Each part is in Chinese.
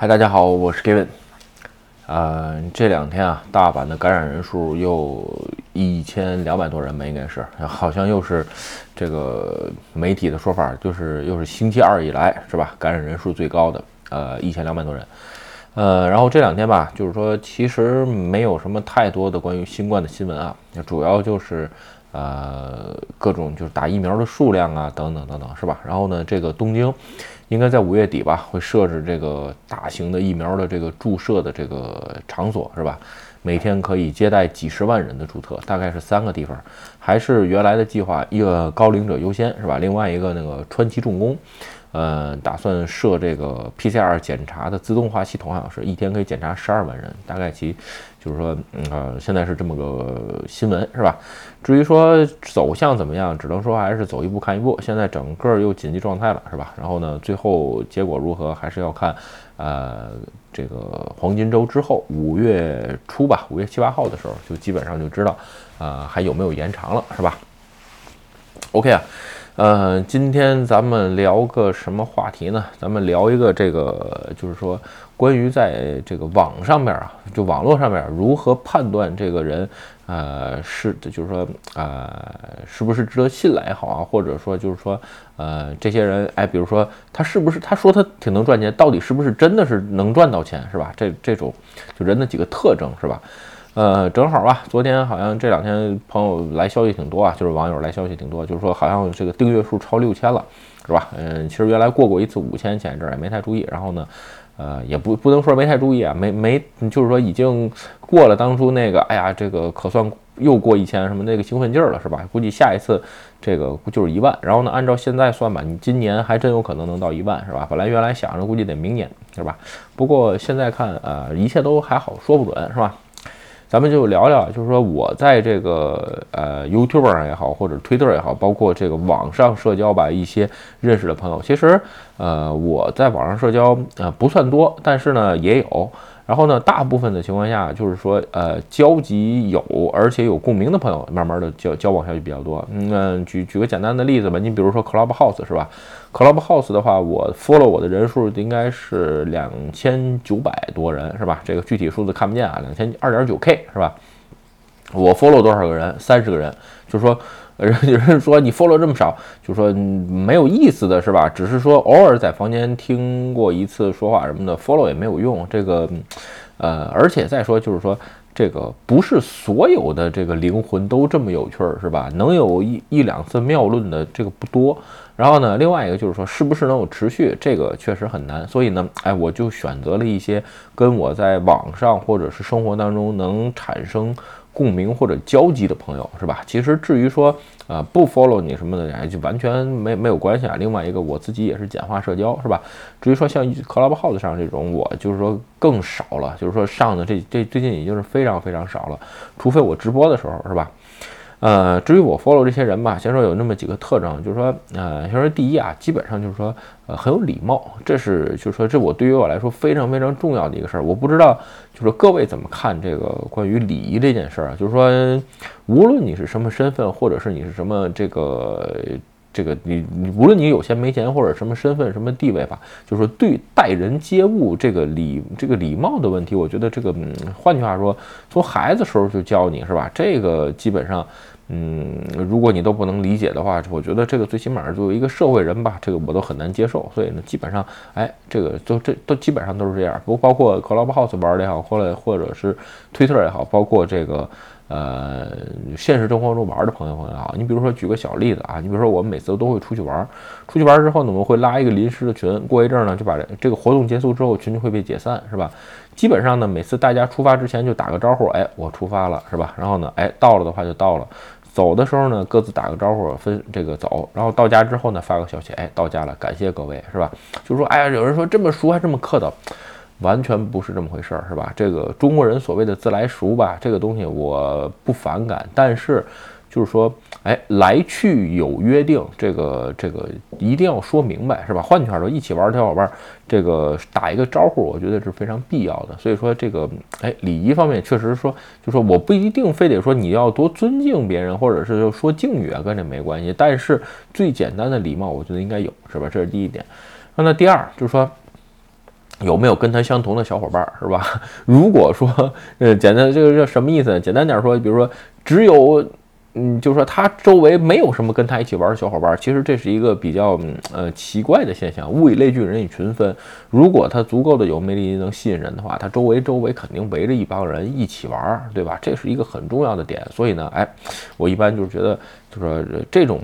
嗨，大家好，我是 Gavin。呃，这两天啊，大阪的感染人数又一千两百多人吧，应该是，好像又是这个媒体的说法，就是又是星期二以来是吧，感染人数最高的，呃，一千两百多人。呃，然后这两天吧，就是说其实没有什么太多的关于新冠的新闻啊，主要就是呃各种就是打疫苗的数量啊，等等等等，是吧？然后呢，这个东京。应该在五月底吧，会设置这个大型的疫苗的这个注射的这个场所，是吧？每天可以接待几十万人的注册，大概是三个地方，还是原来的计划，一个高龄者优先，是吧？另外一个那个川崎重工，呃，打算设这个 PCR 检查的自动化系统，好像是一天可以检查十二万人，大概其。就是说，嗯呃，现在是这么个新闻，是吧？至于说走向怎么样，只能说还是走一步看一步。现在整个又紧急状态了，是吧？然后呢，最后结果如何，还是要看，呃，这个黄金周之后，五月初吧，五月七八号的时候，就基本上就知道，啊，还有没有延长了，是吧？OK 啊。呃，今天咱们聊个什么话题呢？咱们聊一个这个，就是说关于在这个网上面啊，就网络上面如何判断这个人，呃，是就是说，呃，是不是值得信赖也好啊，或者说就是说，呃，这些人，哎，比如说他是不是他说他挺能赚钱，到底是不是真的是能赚到钱，是吧？这这种就人的几个特征，是吧？呃，正好吧，昨天好像这两天朋友来消息挺多啊，就是网友来消息挺多，就是说好像这个订阅数超六千了，是吧？嗯，其实原来过过一次五千，前一阵也没太注意，然后呢，呃，也不不能说没太注意啊，没没，就是说已经过了当初那个，哎呀，这个可算又过一千什么那个兴奋劲儿了，是吧？估计下一次这个就是一万，然后呢，按照现在算吧，你今年还真有可能能到一万，是吧？本来原来想着估计得明年，是吧？不过现在看，呃，一切都还好，说不准，是吧？咱们就聊聊，就是说我在这个呃 YouTube 上也好，或者 Twitter 也好，包括这个网上社交吧，一些认识的朋友，其实呃我在网上社交呃不算多，但是呢也有。然后呢，大部分的情况下，就是说，呃，交集有，而且有共鸣的朋友，慢慢的交交往下去比较多。嗯，举举个简单的例子吧，你比如说 Clubhouse 是吧？Clubhouse 的话，我 follow 我的人数应该是两千九百多人是吧？这个具体数字看不见啊，两千二点九 K 是吧？我 follow 多少个人？三十个人，就是说。人有人说你 follow 这么少，就说没有意思的是吧？只是说偶尔在房间听过一次说话什么的，follow 也没有用。这个，呃，而且再说就是说，这个不是所有的这个灵魂都这么有趣儿，是吧？能有一一两次妙论的这个不多。然后呢，另外一个就是说，是不是能有持续，这个确实很难。所以呢，哎，我就选择了一些跟我在网上或者是生活当中能产生。共鸣或者交集的朋友是吧？其实至于说，呃，不 follow 你什么的，哎，就完全没没有关系啊。另外一个，我自己也是简化社交是吧？至于说像 Clubhouse 上这种，我就是说更少了，就是说上的这这最近已经是非常非常少了，除非我直播的时候是吧？呃，至于我 follow 这些人吧，先说有那么几个特征，就是说，呃，先说第一啊，基本上就是说，呃，很有礼貌，这是就是说，这我对于我来说非常非常重要的一个事儿。我不知道，就是各位怎么看这个关于礼仪这件事儿啊？就是说，无论你是什么身份，或者是你是什么这个。这个你你无论你有钱没钱或者什么身份什么地位吧，就是说对待人接物这个礼这个礼貌的问题，我觉得这个嗯，换句话说，从孩子时候就教你是吧？这个基本上，嗯，如果你都不能理解的话，我觉得这个最起码作为一个社会人吧，这个我都很难接受。所以呢，基本上，哎，这个都这都基本上都是这样。不包括 Clubhouse 玩的也好，或者或者是 Twitter 也好，包括这个。呃，现实生活中玩的朋友朋友啊，你比如说举个小例子啊，你比如说我们每次都会出去玩，出去玩之后呢，我们会拉一个临时的群，过一阵儿呢就把这个活动结束之后，群就会被解散，是吧？基本上呢，每次大家出发之前就打个招呼，哎，我出发了，是吧？然后呢，哎，到了的话就到了，走的时候呢，各自打个招呼，分这个走，然后到家之后呢，发个消息，哎，到家了，感谢各位，是吧？就说，哎呀，有人说这么熟还这么客套。完全不是这么回事儿，是吧？这个中国人所谓的自来熟吧，这个东西我不反感，但是就是说，哎，来去有约定，这个这个一定要说明白，是吧？换句话说，一起玩的小伙伴，这个打一个招呼，我觉得是非常必要的。所以说，这个哎，礼仪方面确实说，就说我不一定非得说你要多尊敬别人，或者是说敬语啊，跟这没关系。但是最简单的礼貌，我觉得应该有，是吧？这是第一点。那第二就是说。有没有跟他相同的小伙伴，是吧？如果说，呃，简单这个这什么意思？简单点说，比如说只有。嗯，就是说他周围没有什么跟他一起玩的小伙伴，其实这是一个比较呃奇怪的现象。物以类聚，人以群分。如果他足够的有魅力，能吸引人的话，他周围周围肯定围着一帮人一起玩，对吧？这是一个很重要的点。所以呢，哎，我一般就是觉得，就是说这种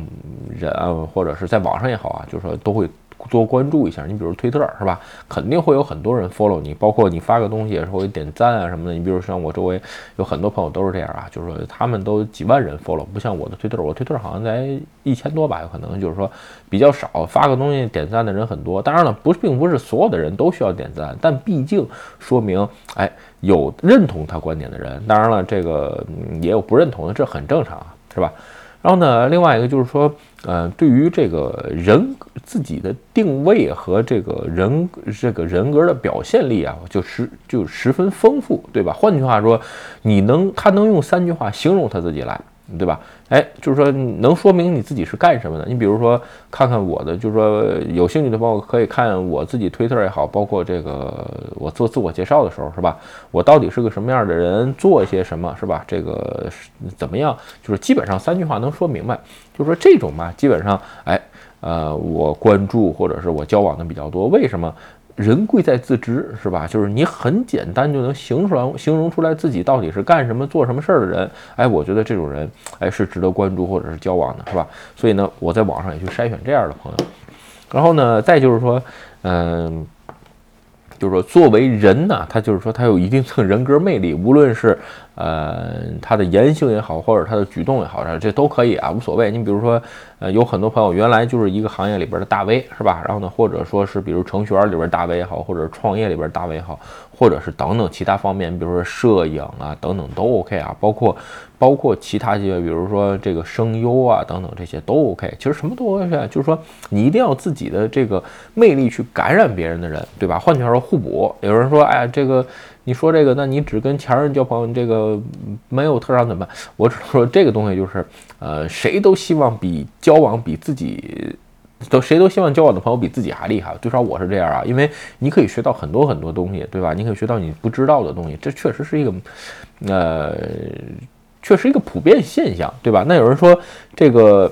人啊，或者是在网上也好啊，就是说都会。多关注一下，你比如推特是吧？肯定会有很多人 follow 你，包括你发个东西也是会点赞啊什么的。你比如像我周围有很多朋友都是这样啊，就是说他们都几万人 follow，不像我的推特，我推特好像才一千多吧，有可能就是说比较少，发个东西点赞的人很多。当然了，不并不是所有的人都需要点赞，但毕竟说明哎有认同他观点的人。当然了，这个也有不认同的，这很正常啊，是吧？然后呢，另外一个就是说，呃，对于这个人自己的定位和这个人这个人格的表现力啊，就十就十分丰富，对吧？换句话说，你能他能用三句话形容他自己来。对吧？哎，就是说能说明你自己是干什么的。你比如说，看看我的，就是说有兴趣的朋友可以看我自己推特也好，包括这个我做自我介绍的时候，是吧？我到底是个什么样的人，做一些什么，是吧？这个怎么样？就是基本上三句话能说明白。就是说这种吧，基本上，哎，呃，我关注或者是我交往的比较多。为什么？人贵在自知，是吧？就是你很简单就能形出来、形容出来自己到底是干什么、做什么事儿的人。哎，我觉得这种人，哎，是值得关注或者是交往的，是吧？所以呢，我在网上也去筛选这样的朋友。然后呢，再就是说，嗯。就是说，作为人呢，他就是说，他有一定的人格魅力，无论是呃他的言行也好，或者他的举动也好，这都可以啊，无所谓。你比如说，呃，有很多朋友原来就是一个行业里边的大 V，是吧？然后呢，或者说是比如程序员里边大 V 也好，或者创业里边大 V 也好。或者是等等其他方面，比如说摄影啊等等都 OK 啊，包括包括其他些，比如说这个声优啊等等这些都 OK。其实什么都 OK，就是说你一定要自己的这个魅力去感染别人的人，对吧？换句话说，互补。有人说，哎呀，这个你说这个，那你只跟强人交朋友，这个没有特长怎么办？我只能说这个东西就是，呃，谁都希望比交往比自己。都谁都希望交往的朋友比自己还厉害，至少我是这样啊，因为你可以学到很多很多东西，对吧？你可以学到你不知道的东西，这确实是一个，呃，确实一个普遍现象，对吧？那有人说这个。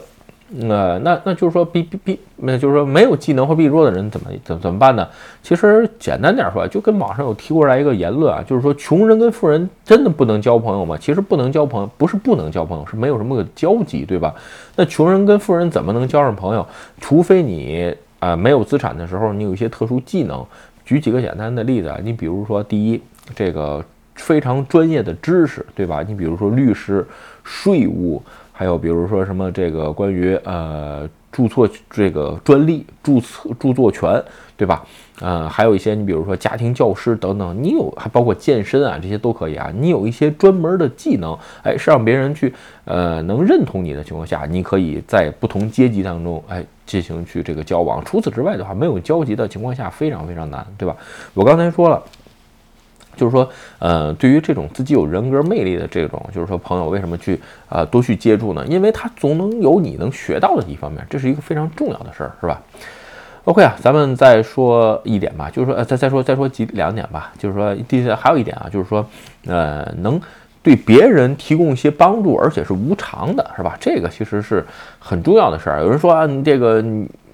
那那那就是说，比比比，那就是说，没有技能或比弱的人怎么怎怎么办呢？其实简单点说，就跟网上有提过来一个言论啊，就是说，穷人跟富人真的不能交朋友吗？其实不能交朋友，不是不能交朋友，是没有什么个交集，对吧？那穷人跟富人怎么能交上朋友？除非你啊没有资产的时候，你有一些特殊技能。举几个简单的例子啊，你比如说，第一，这个非常专业的知识，对吧？你比如说律师、税务。还有比如说什么这个关于呃注册这个专利注册著作权，对吧？呃，还有一些你比如说家庭教师等等，你有还包括健身啊这些都可以啊。你有一些专门的技能，哎，是让别人去呃能认同你的情况下，你可以在不同阶级当中哎进行去这个交往。除此之外的话，没有交集的情况下非常非常难，对吧？我刚才说了。就是说，呃，对于这种自己有人格魅力的这种，就是说朋友，为什么去啊多去接触呢？因为他总能有你能学到的一方面，这是一个非常重要的事儿，是吧？OK 啊，咱们再说一点吧，就是说，呃，再再说再说几两点吧，就是说，第还有一点啊，就是说，呃，能对别人提供一些帮助，而且是无偿的，是吧？这个其实是很重要的事儿。有人说啊，这个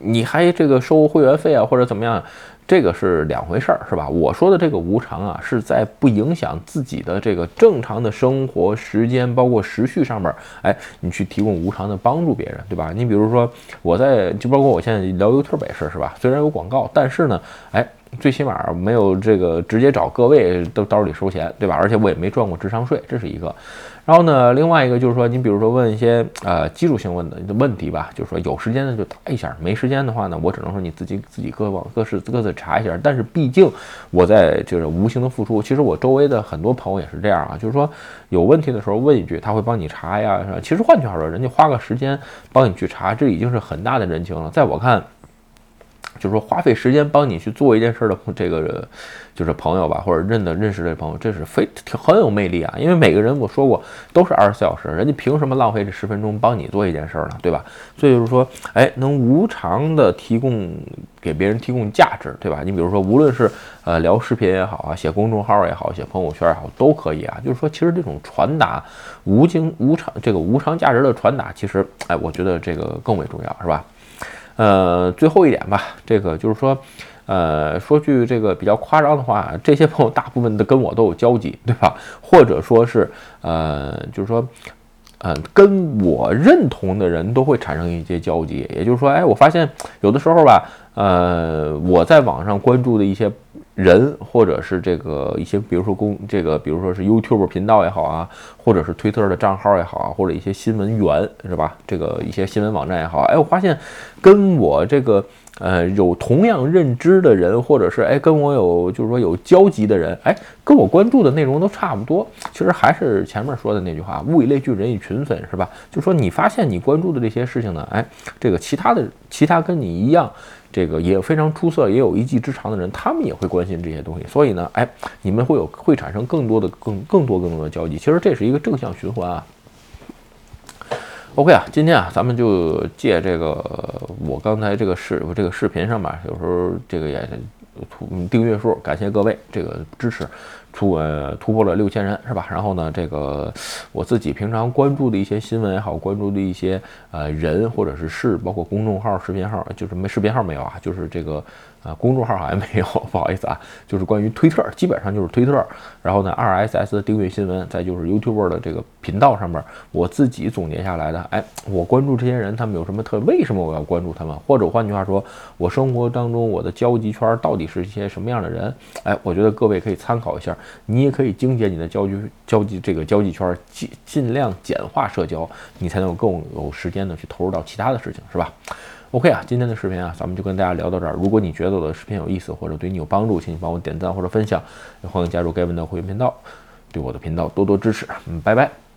你还这个收会员费啊，或者怎么样？这个是两回事儿，是吧？我说的这个无偿啊，是在不影响自己的这个正常的生活时间，包括时序上面，哎，你去提供无偿的帮助别人，对吧？你比如说我在，就包括我现在聊 YouTube 也是，是吧？虽然有广告，但是呢，哎。最起码没有这个直接找各位都兜里收钱，对吧？而且我也没赚过智商税，这是一个。然后呢，另外一个就是说，你比如说问一些呃基础性问的问题吧，就是说有时间的就答一下，没时间的话呢，我只能说你自己自己各往各是各自查一下。但是毕竟我在就是无形的付出，其实我周围的很多朋友也是这样啊，就是说有问题的时候问一句，他会帮你查呀。其实换句话说，人家花个时间帮你去查，这已经是很大的人情了。在我看。就是说花费时间帮你去做一件事的这个就是朋友吧，或者认的认识的朋友，这是非挺很有魅力啊。因为每个人我说过都是二十四小时，人家凭什么浪费这十分钟帮你做一件事呢？对吧？所以就是说，哎，能无偿的提供给别人提供价值，对吧？你比如说，无论是呃聊视频也好啊，写公众号也好，写朋友圈也好，都可以啊。就是说，其实这种传达无经无偿这个无偿价值的传达，其实哎，我觉得这个更为重要，是吧？呃，最后一点吧，这个就是说，呃，说句这个比较夸张的话，这些朋友大部分的跟我都有交集，对吧？或者说是，呃，就是说，嗯，跟我认同的人都会产生一些交集。也就是说，哎，我发现有的时候吧，呃，我在网上关注的一些。人，或者是这个一些，比如说公这个，比如说是 YouTube 频道也好啊，或者是推特的账号也好啊，或者一些新闻源是吧？这个一些新闻网站也好，哎，我发现跟我这个呃有同样认知的人，或者是哎跟我有就是说有交集的人，哎，跟我关注的内容都差不多。其实还是前面说的那句话，物以类聚，人以群分，是吧？就说你发现你关注的这些事情呢，哎，这个其他的其他跟你一样。这个也非常出色，也有一技之长的人，他们也会关心这些东西，所以呢，哎，你们会有会产生更多的更更多更多的交集，其实这是一个正向循环啊。OK 啊，今天啊，咱们就借这个我刚才这个视这个视频上吧，有时候这个也突订阅数，感谢各位这个支持。突呃突破了六千人是吧？然后呢，这个我自己平常关注的一些新闻也好，关注的一些呃人或者是事，包括公众号、视频号，就是没视频号没有啊，就是这个。啊，公众号好像 没有，不好意思啊，就是关于推特，基本上就是推特。然后呢，RSS 的订阅新闻，再就是 YouTube 的这个频道上面，我自己总结下来的。哎，我关注这些人，他们有什么特？为什么我要关注他们？或者换句话说，我生活当中我的交际圈到底是一些什么样的人？哎，我觉得各位可以参考一下，你也可以精简你的交际交际这个交际圈，尽尽量简化社交，你才能更有时间的去投入到其他的事情，是吧？OK 啊，今天的视频啊，咱们就跟大家聊到这儿。如果你觉得我的视频有意思或者对你有帮助，请你帮我点赞或者分享，也欢迎加入盖文的会员频道，对我的频道多多支持。嗯，拜拜。